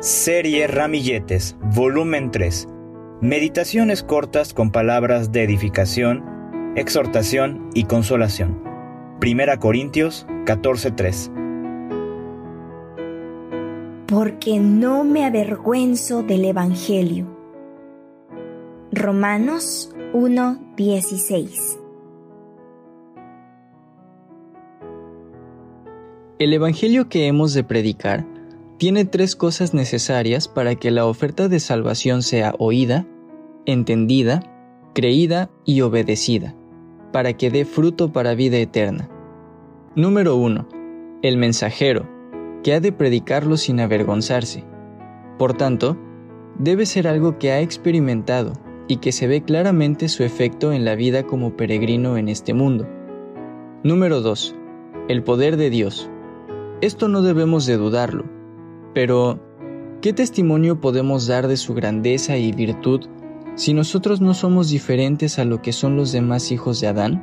Serie Ramilletes, volumen 3. Meditaciones cortas con palabras de edificación, exhortación y consolación. Primera Corintios 14:3. Porque no me avergüenzo del Evangelio. Romanos 1:16. El Evangelio que hemos de predicar tiene tres cosas necesarias para que la oferta de salvación sea oída, entendida, creída y obedecida, para que dé fruto para vida eterna. Número 1. El mensajero, que ha de predicarlo sin avergonzarse. Por tanto, debe ser algo que ha experimentado y que se ve claramente su efecto en la vida como peregrino en este mundo. Número 2. El poder de Dios. Esto no debemos de dudarlo pero, ¿qué testimonio podemos dar de su grandeza y virtud si nosotros no somos diferentes a lo que son los demás hijos de Adán?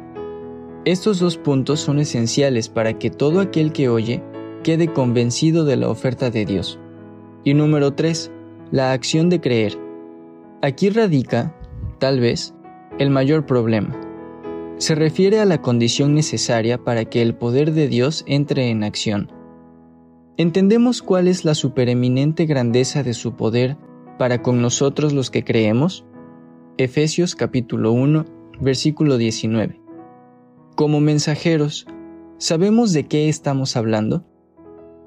Estos dos puntos son esenciales para que todo aquel que oye quede convencido de la oferta de Dios. Y número 3. La acción de creer. Aquí radica, tal vez, el mayor problema. Se refiere a la condición necesaria para que el poder de Dios entre en acción. ¿Entendemos cuál es la supereminente grandeza de su poder para con nosotros los que creemos? Efesios capítulo 1, versículo 19. Como mensajeros, ¿sabemos de qué estamos hablando?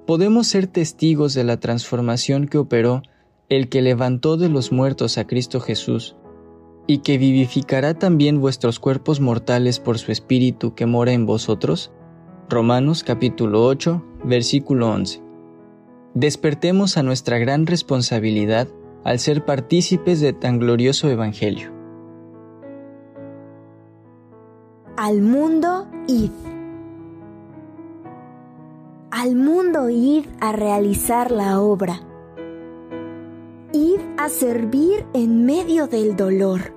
Podemos ser testigos de la transformación que operó el que levantó de los muertos a Cristo Jesús, y que vivificará también vuestros cuerpos mortales por su Espíritu que mora en vosotros? Romanos capítulo 8, versículo 11. Despertemos a nuestra gran responsabilidad al ser partícipes de tan glorioso Evangelio. Al mundo id. Al mundo id a realizar la obra. Id a servir en medio del dolor.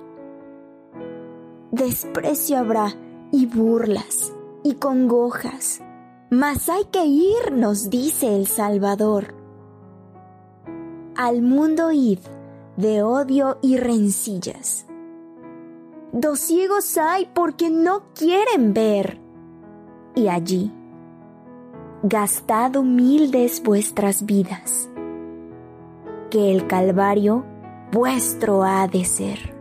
Desprecio habrá y burlas y congojas. Mas hay que ir, nos dice el Salvador. Al mundo id de odio y rencillas. Dos ciegos hay porque no quieren ver. Y allí, gastad humildes vuestras vidas, que el Calvario vuestro ha de ser.